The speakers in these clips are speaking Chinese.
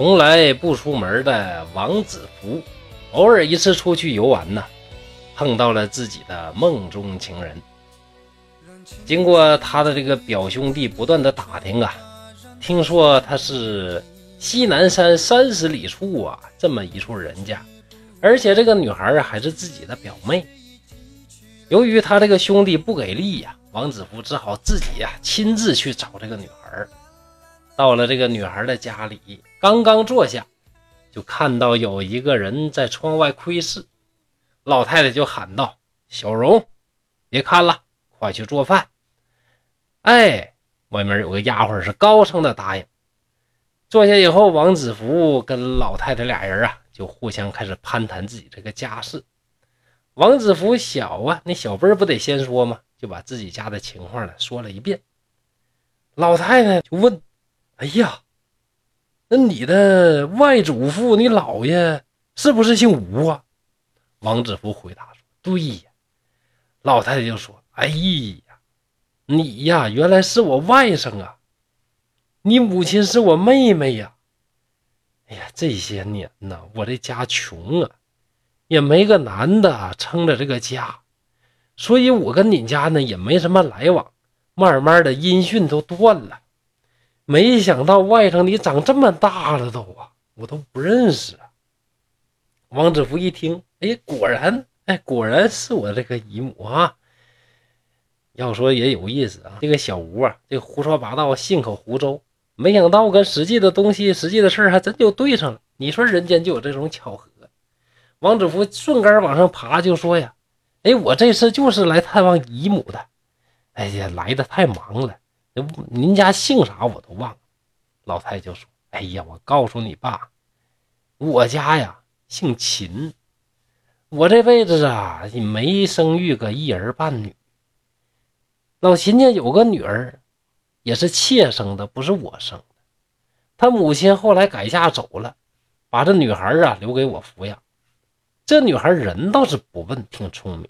从来不出门的王子福，偶尔一次出去游玩呢，碰到了自己的梦中情人。经过他的这个表兄弟不断的打听啊，听说他是西南山三十里处啊这么一处人家，而且这个女孩啊还是自己的表妹。由于他这个兄弟不给力呀，王子福只好自己呀亲自去找这个女孩。到了这个女孩的家里，刚刚坐下，就看到有一个人在窗外窥视。老太太就喊道：“小荣，别看了。”快去做饭！哎，外面有个丫鬟是高声的答应。坐下以后，王子服跟老太太俩人啊，就互相开始攀谈自己这个家事。王子服小啊，那小辈不得先说吗？就把自己家的情况呢说了一遍。老太太就问：“哎呀，那你的外祖父，你姥爷是不是姓吴啊？”王子服回答说：“对呀。”老太太就说。哎呀，你呀，原来是我外甥啊！你母亲是我妹妹呀！哎呀，这些年呐，我这家穷啊，也没个男的撑着这个家，所以我跟你家呢也没什么来往，慢慢的音讯都断了。没想到外甥你长这么大了都啊，我都不认识啊！王子福一听，哎，果然，哎，果然是我这个姨母啊！要说也有意思啊，这个小吴啊，这胡说八道，信口胡诌，没想到跟实际的东西、实际的事儿还真就对上了。你说人间就有这种巧合。王子福顺杆往上爬，就说呀：“哎，我这次就是来探望姨母的。哎呀，来的太忙了，您家姓啥我都忘了。”老太就说：“哎呀，我告诉你爸，我家呀姓秦，我这辈子啊没生育个一儿半女。”老秦家有个女儿，也是妾生的，不是我生的。他母亲后来改嫁走了，把这女孩啊留给我抚养。这女孩人倒是不笨，挺聪明，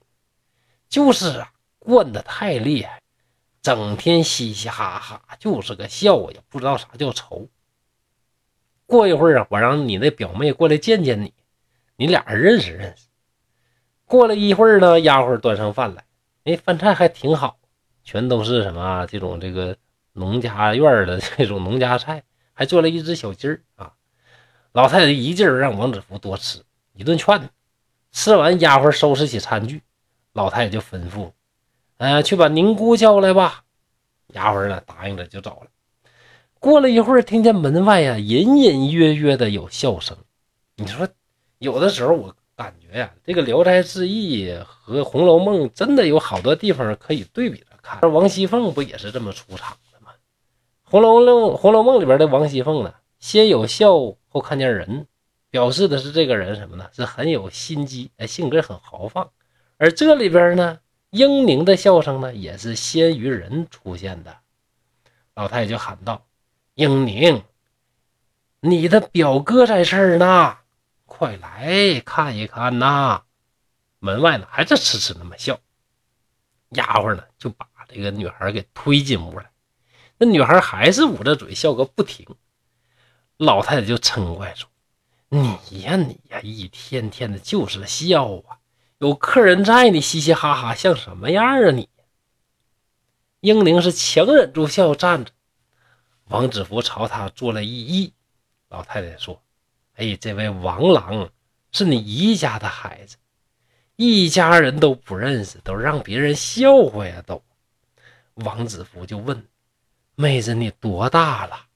就是啊惯得太厉害，整天嘻嘻哈哈，就是个笑，也不知道啥叫愁。过一会儿啊，我让你那表妹过来见见你，你俩认识认识。过了一会儿呢，丫鬟端上饭来，哎，饭菜还挺好。全都是什么这种这个农家院的 这种农家菜，还做了一只小鸡儿啊！老太太一劲儿让王子福多吃，一顿劝。吃完，丫鬟收拾起餐具，老太太就吩咐：“呃，去把宁姑叫来吧。”丫鬟呢答应着就走了。过了一会儿，听见门外呀隐隐约约的有笑声。你说，有的时候我感觉呀，这个《聊斋志异》和《红楼梦》真的有好多地方可以对比着。看王熙凤不也是这么出场的吗？《红楼梦》《红楼梦》里边的王熙凤呢，先有笑后看见人，表示的是这个人什么呢？是很有心机，哎，性格很豪放。而这里边呢，英宁的笑声呢，也是先于人出现的。老太太就喊道：“英宁，你的表哥在这儿呢，快来看一看呐！”门外呢，还是痴痴那么笑。丫鬟呢，就把。这个女孩给推进屋来，那女孩还是捂着嘴笑个不停。老太太就嗔怪说：“你呀，你呀，一天天的就是笑啊！有客人在，你嘻嘻哈哈像什么样啊你？”英灵是强忍住笑站着，王子福朝他做了一揖。老太太说：“哎，这位王郎是你姨家的孩子，一家人都不认识，都让别人笑话呀，都。”王子福就问：“妹子，你多大了？”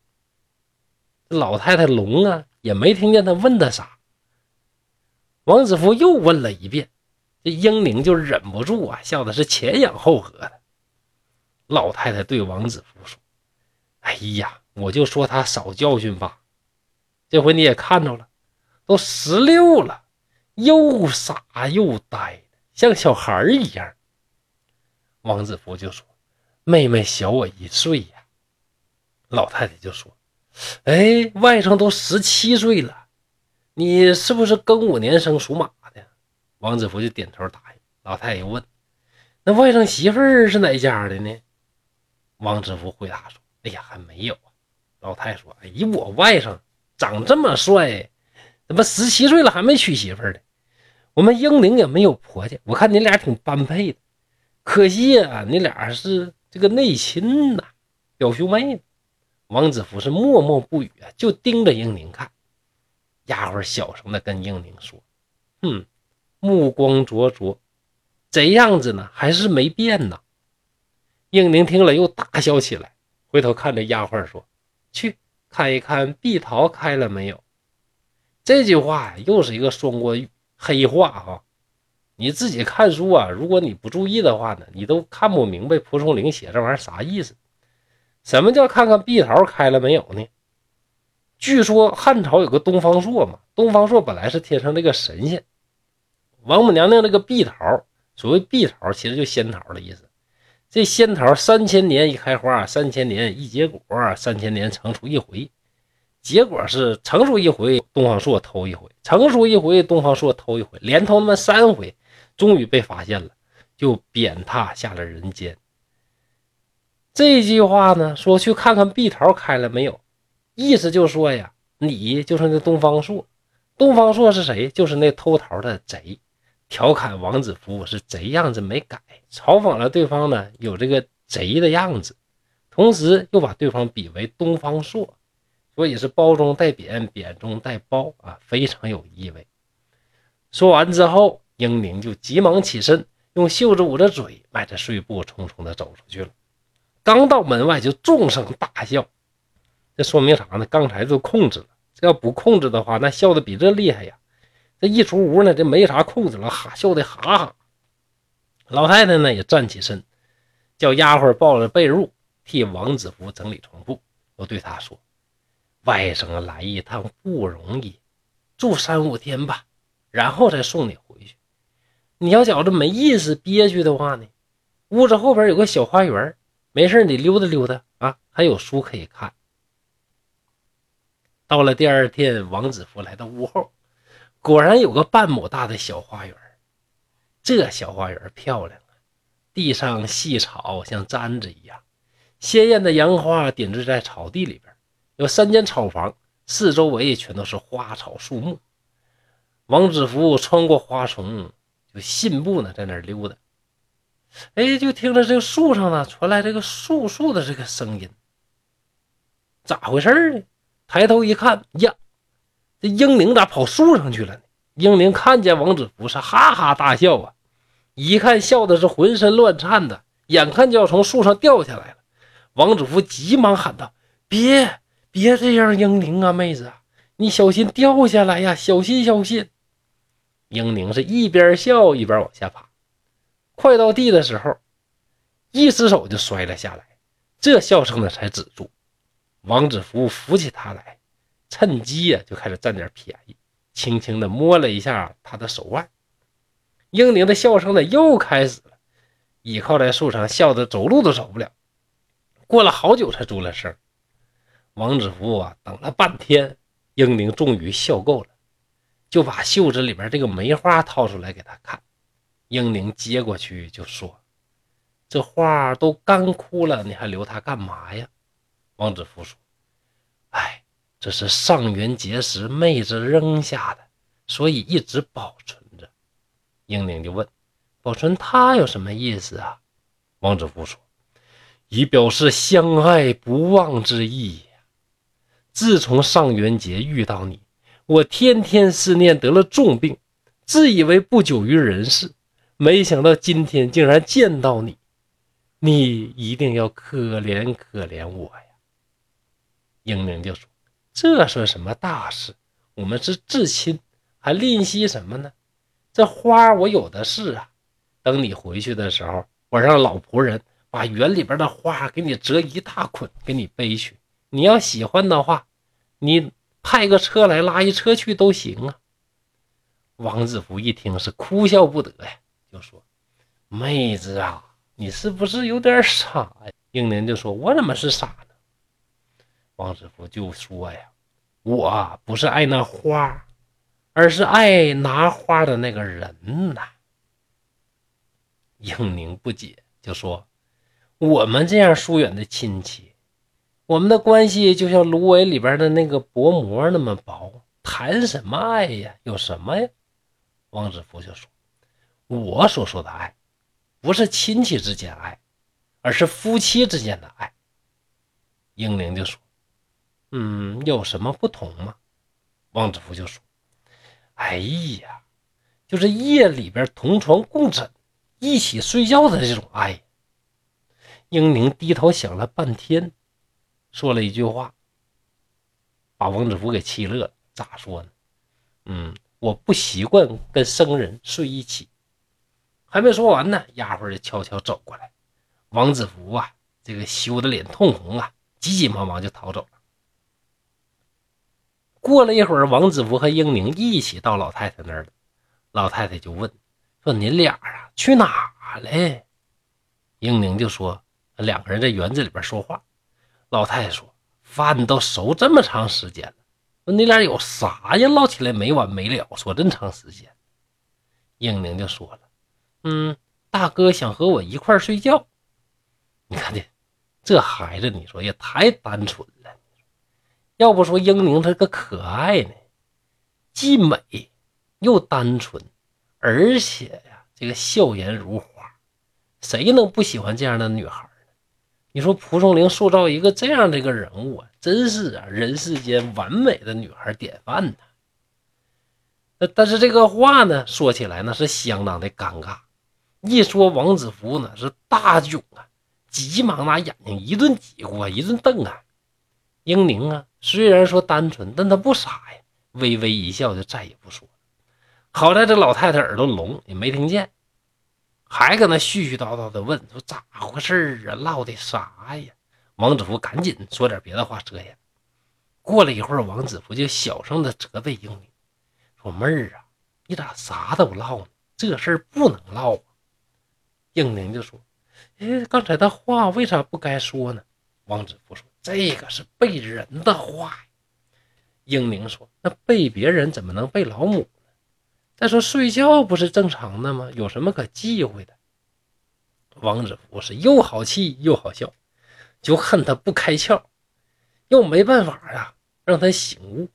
老太太聋啊，也没听见他问的啥。王子福又问了一遍，这英灵就忍不住啊，笑的是前仰后合的。老太太对王子福说：“哎呀，我就说他少教训吧。这回你也看着了，都十六了，又傻又呆，像小孩一样。”王子福就说。妹妹小我一岁呀，老太太就说：“哎，外甥都十七岁了，你是不是庚午年生属马？”王子福就点头答应。老太太又问：“那外甥媳妇儿是哪家的呢？”王子福回答说：“哎呀，还没有啊。”老太太说：“哎呀，我外甥长这么帅，怎么十七岁了还没娶媳妇呢？我们英灵也没有婆家，我看你俩挺般配的。可惜啊，你俩是这个内亲呐，表兄妹。王子服是默默不语啊，就盯着英宁看。丫鬟小声的跟英宁说：“哼，目光灼灼，这样子呢，还是没变呢。”英宁听了又大笑起来，回头看着丫鬟说：“去看一看碧桃开了没有。”这句话又是一个双关语，黑话哈。你自己看书啊，如果你不注意的话呢，你都看不明白蒲松龄写这玩意儿啥意思。什么叫看看碧桃开了没有呢？据说汉朝有个东方朔嘛，东方朔本来是天上那个神仙，王母娘娘这个碧桃，所谓碧桃其实就仙桃的意思。这仙桃三千年一开花，三千年一结果，三千年成熟一回。结果是成熟一回，东方朔偷一回；成熟一回，东方朔偷一回，连偷那么三回。终于被发现了，就贬他下了人间。这句话呢，说去看看碧桃开了没有，意思就说呀，你就是那东方朔。东方朔是谁？就是那偷桃的贼。调侃王子服是贼样子没改，嘲讽了对方呢有这个贼的样子，同时又把对方比为东方朔，所以是褒中带贬，贬中带褒啊，非常有意味。说完之后。英宁就急忙起身，用袖子捂着嘴，迈着碎步匆匆地走出去了。刚到门外，就纵声大笑。这说明啥呢？刚才都控制了，这要不控制的话，那笑的比这厉害呀！这一出屋呢，这没啥控制了，哈笑的哈哈。老太太呢也站起身，叫丫鬟抱着被褥替王子服整理床铺，又对他说：“外甥来一趟不容易，住三五天吧，然后再送你回去。”你要觉着没意思、憋屈的话呢，屋子后边有个小花园，没事你溜达溜达啊，还有书可以看。到了第二天，王子服来到屋后，果然有个半亩大的小花园。这小花园漂亮啊，地上细草像毡子一样，鲜艳的杨花点缀在草地里边，有三间草房，四周围全都是花草树木。王子服穿过花丛。就信步呢，在那溜达，哎，就听着这个树上呢传来这个簌簌的这个声音，咋回事呢？抬头一看，呀，这英灵咋跑树上去了呢？英灵看见王子服是哈哈大笑啊，一看笑的是浑身乱颤的，眼看就要从树上掉下来了。王子服急忙喊道：“别别这样，英灵啊，妹子，你小心掉下来呀，小心小心。”英宁是一边笑一边往下爬，快到地的时候，一只手就摔了下来，这笑声呢才止住。王子服扶起他来，趁机呀就开始占点便宜，轻轻的摸了一下他的手腕。英宁的笑声呢又开始了，倚靠在树上，笑得走路都走不了。过了好久才出了声。王子福啊等了半天，英宁终于笑够了。就把袖子里边这个梅花掏出来给他看，英宁接过去就说：“这花都干枯了，你还留它干嘛呀？”王子福说：“哎，这是上元节时妹子扔下的，所以一直保存着。”英宁就问：“保存它有什么意思啊？”王子服说：“以表示相爱不忘之意。自从上元节遇到你。”我天天思念，得了重病，自以为不久于人世，没想到今天竟然见到你，你一定要可怜可怜我呀！英宁就说：“这算什么大事？我们是至亲，还吝惜什么呢？这花我有的是啊。等你回去的时候，我让老仆人把园里边的花给你折一大捆，给你背去。你要喜欢的话，你。”派个车来拉一车去都行啊！王子服一听是哭笑不得呀，就说：“妹子啊，你是不是有点傻呀？”英莲就说：“我怎么是傻？”王子服就说：“呀，我不是爱那花，而是爱拿花的那个人呐。”英宁不解，就说：“我们这样疏远的亲戚，我们的关系就像芦苇里边的那个薄膜那么薄，谈什么爱呀？有什么呀？王子福就说：“我所说的爱，不是亲戚之间爱，而是夫妻之间的爱。”英灵就说：“嗯，有什么不同吗？”王子福就说：“哎呀，就是夜里边同床共枕，一起睡觉的这种爱。”英灵低头想了半天，说了一句话，把王子福给气乐了。咋说呢？嗯。我不习惯跟生人睡一起。还没说完呢，丫鬟就悄悄走过来。王子福啊，这个羞得脸通红啊，急急忙忙就逃走。过了一会儿，王子福和英宁一起到老太太那儿了。老太太就问：“说您俩啊，去哪嘞？”英宁就说：“两个人在园子里边说话。”老太太说：“饭都熟这么长时间了。”说你俩有啥呀？唠起来没完没了，说这么长时间。英宁就说了：“嗯，大哥想和我一块睡觉。你看这这孩子，你说也太单纯了。要不说英宁他个可爱呢，既美又单纯，而且呀，这个笑颜如花，谁能不喜欢这样的女孩呢？”你说蒲松龄塑造一个这样的一个人物啊，真是啊，人世间完美的女孩典范呢。那但是这个话呢，说起来呢是相当的尴尬。一说王子服呢是大窘啊，急忙拿眼睛一顿挤啊，一顿瞪啊。英宁啊，虽然说单纯，但他不傻呀，微微一笑就再也不说了。好在这老太太耳朵聋，也没听见。还搁那絮絮叨叨的问说咋回事啊？唠的啥呀？王子福赶紧说点别的话遮掩。过了一会儿，王子福就小声的责备英宁说：“妹儿啊，你咋啥都唠呢？这事儿不能唠啊！”英宁就说：“哎，刚才的话为啥不该说呢？”王子福说：“这个是背人的话。”英宁说：“那背别人怎么能背老母呢？”再说睡觉不是正常的吗？有什么可忌讳的？王子服是又好气又好笑，就恨他不开窍，又没办法呀，让他醒悟。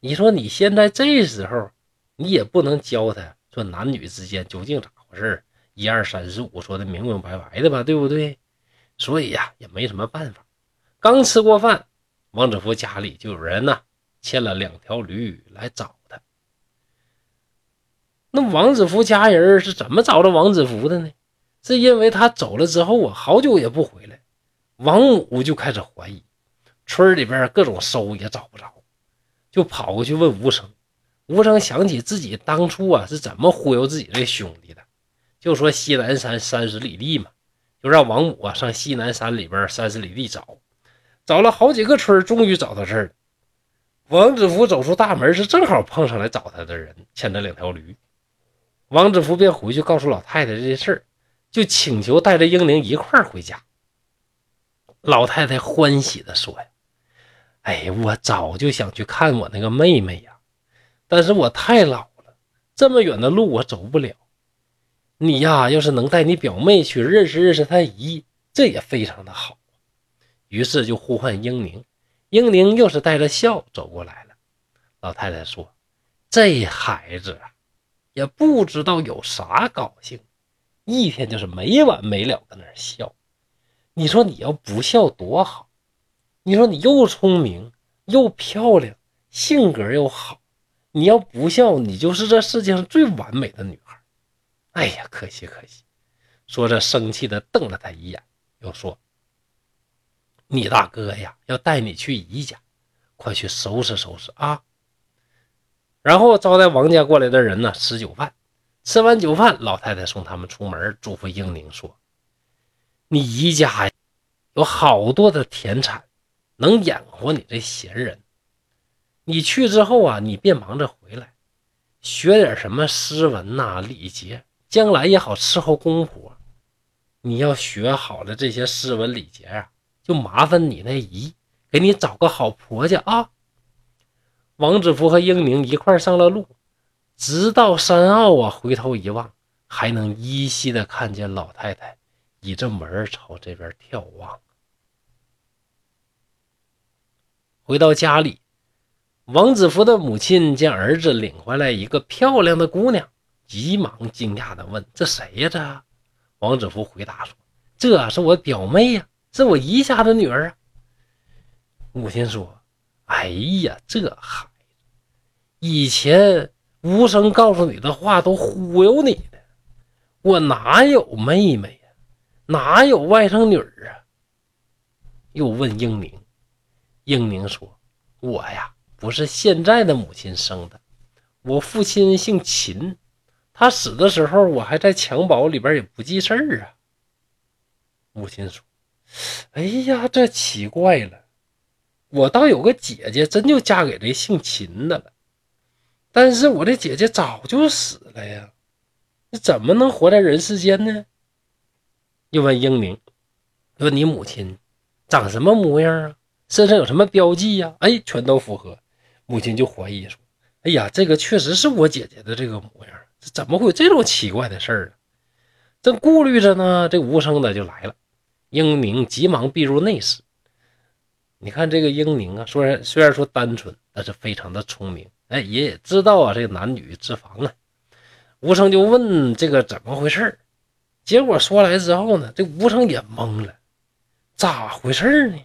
你说你现在这时候，你也不能教他说男女之间究竟咋回事一二三四五说的明明白白的吧，对不对？所以呀，也没什么办法。刚吃过饭，王子福家里就有人呢，牵了两条驴来找他。那王子福家人是怎么找到王子福的呢？是因为他走了之后啊，好久也不回来，王母就开始怀疑，村里边各种搜也找不着，就跑过去问吴生。吴生想起自己当初啊是怎么忽悠自己这兄弟的，就说西南山三十里地嘛，就让王母啊上西南山里边三十里地找，找了好几个村，终于找到这儿了。王子福走出大门，是正好碰上来找他的人，牵着两条驴。王子福便回去告诉老太太这件事儿，就请求带着英灵一块儿回家。老太太欢喜地说：“呀，哎，我早就想去看我那个妹妹呀，但是我太老了，这么远的路我走不了。你呀，要是能带你表妹去认识认识她姨，这也非常的好。”于是就呼唤英灵，英灵又是带着笑走过来了。老太太说：“这孩子啊。”也不知道有啥高兴，一天就是没完没了的那笑。你说你要不笑多好？你说你又聪明又漂亮，性格又好，你要不笑，你就是这世界上最完美的女孩。哎呀，可惜可惜！说着，生气的瞪了他一眼，又说：“你大哥呀，要带你去姨家，快去收拾收拾啊！”然后招待王家过来的人呢吃酒饭，吃完酒饭，老太太送他们出门，嘱咐英宁说：“你姨家有好多的田产，能养活你这闲人。你去之后啊，你别忙着回来，学点什么诗文呐、礼节，将来也好伺候公婆。你要学好了这些诗文礼节啊，就麻烦你那姨给你找个好婆家啊。”王子福和英宁一块上了路，直到山坳啊，回头一望，还能依稀的看见老太太倚着门朝这边眺望。回到家里，王子福的母亲见儿子领回来一个漂亮的姑娘，急忙惊讶的问：“这谁呀？”这王子福回答说：“这是我表妹呀，是我姨家的女儿啊。”母亲说：“哎呀，这孩子，以前无声告诉你的话都忽悠你的，我哪有妹妹呀？哪有外甥女儿啊？”又问英宁，英宁说：“我呀，不是现在的母亲生的，我父亲姓秦，他死的时候我还在襁褓里边，也不记事儿啊。”母亲说：“哎呀，这奇怪了，我倒有个姐姐，真就嫁给这姓秦的了，但是我的姐姐早就死了呀，你怎么能活在人世间呢？”又问英明：“说你母亲？”长什么模样啊？身上有什么标记呀？哎，全都符合。母亲就怀疑说：“哎呀，这个确实是我姐姐的这个模样，这怎么会有这种奇怪的事儿呢？”正顾虑着呢，这无声的就来了。英宁急忙避入内室。你看这个英宁啊，虽然虽然说单纯，但是非常的聪明。哎，也知道啊，这男女之防啊。吴声就问这个怎么回事结果说来之后呢，这吴声也懵了。咋回事呢？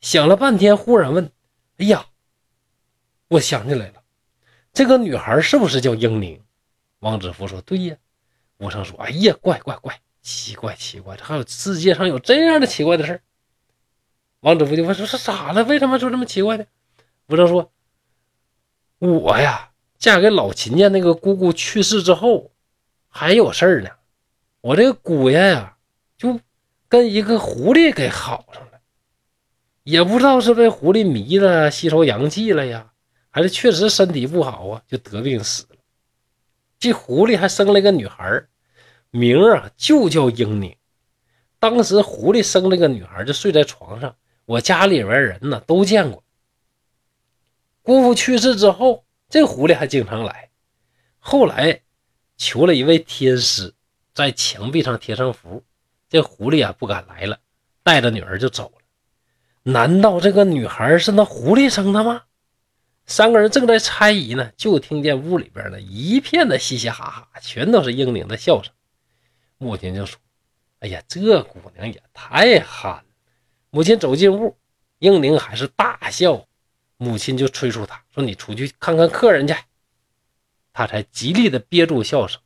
想了半天，忽然问：“哎呀，我想起来了，这个女孩是不是叫英宁？”王子福说：“对呀。”吴生说：“哎呀，怪怪怪，奇怪奇怪，还有世界上有这样的奇怪的事王子福就问：“说是咋了？为什么说这么奇怪呢？”武生说：“我呀，嫁给老秦家那个姑姑去世之后，还有事儿呢。我这个姑爷呀，就……”跟一个狐狸给好上了，也不知道是被狐狸迷了，吸收阳气了呀，还是确实身体不好啊，就得病死了。这狐狸还生了一个女孩，名啊就叫英宁。当时狐狸生了个女孩，就睡在床上，我家里边人呢都见过。姑父去世之后，这狐狸还经常来。后来求了一位天师，在墙壁上贴上符。这狐狸啊不敢来了，带着女儿就走了。难道这个女孩是那狐狸生的吗？三个人正在猜疑呢，就听见屋里边呢一片的嘻嘻哈哈，全都是英宁的笑声。母亲就说：“哎呀，这姑娘也太憨了。”母亲走进屋，英宁还是大笑。母亲就催促他说：“你出去看看客人去。”他才极力的憋住笑声。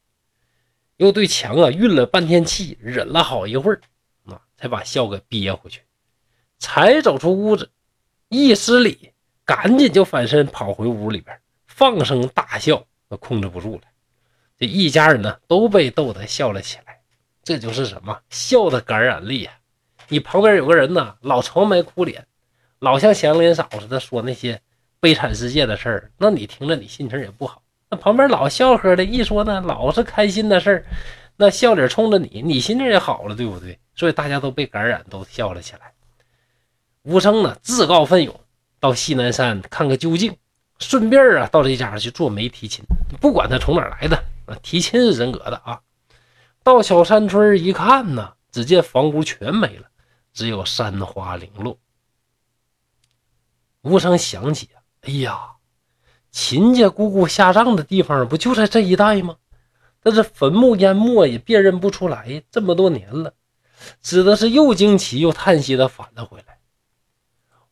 又对墙啊运了半天气，忍了好一会儿，啊，才把笑给憋回去。才走出屋子，一失礼，赶紧就翻身跑回屋里边，放声大笑，都控制不住了。这一家人呢都被逗得笑了起来。这就是什么笑的感染力啊！你旁边有个人呢，老愁眉苦脸，老像祥林嫂似的说那些悲惨世界的事儿，那你听着你心情也不好。那旁边老笑呵的，一说呢，老是开心的事儿，那笑脸冲着你，你心情也好了，对不对？所以大家都被感染，都笑了起来。吴生呢，自告奋勇到西南山看个究竟，顺便啊，到这家去做媒提亲。不管他从哪来的，提亲是人格的啊。到小山村一看呢，只见房屋全没了，只有山花零落。吴生想起，哎呀。秦家姑姑下葬的地方不就在这一带吗？但是坟墓淹没也辨认不出来，这么多年了，只得是又惊奇又叹息的返了回来。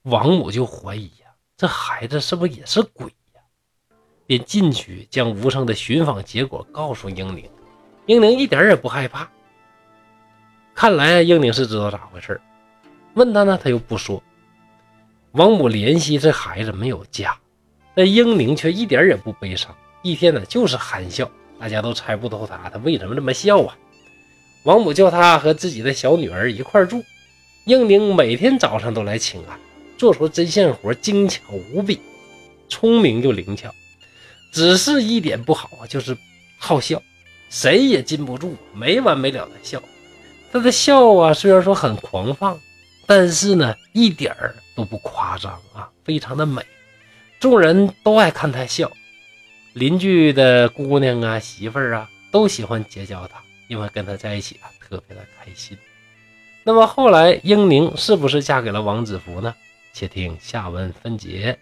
王母就怀疑呀，这孩子是不是也是鬼呀？便进去将吴生的寻访结果告诉英灵，英宁一点也不害怕。看来英宁是知道咋回事问他呢，他又不说。王母怜惜这孩子没有家。但英宁却一点也不悲伤，一天呢就是憨笑，大家都猜不透他他为什么这么笑啊。王母叫他和自己的小女儿一块住，英宁每天早上都来请安，做出针线活精巧无比，聪明又灵巧，只是一点不好啊，就是好笑，谁也禁不住，没完没了的笑。他的笑啊，虽然说很狂放，但是呢一点儿都不夸张啊，非常的美。众人都爱看他笑，邻居的姑娘啊、媳妇儿啊都喜欢结交他，因为跟他在一起啊特别的开心。那么后来英宁是不是嫁给了王子服呢？且听下文分解。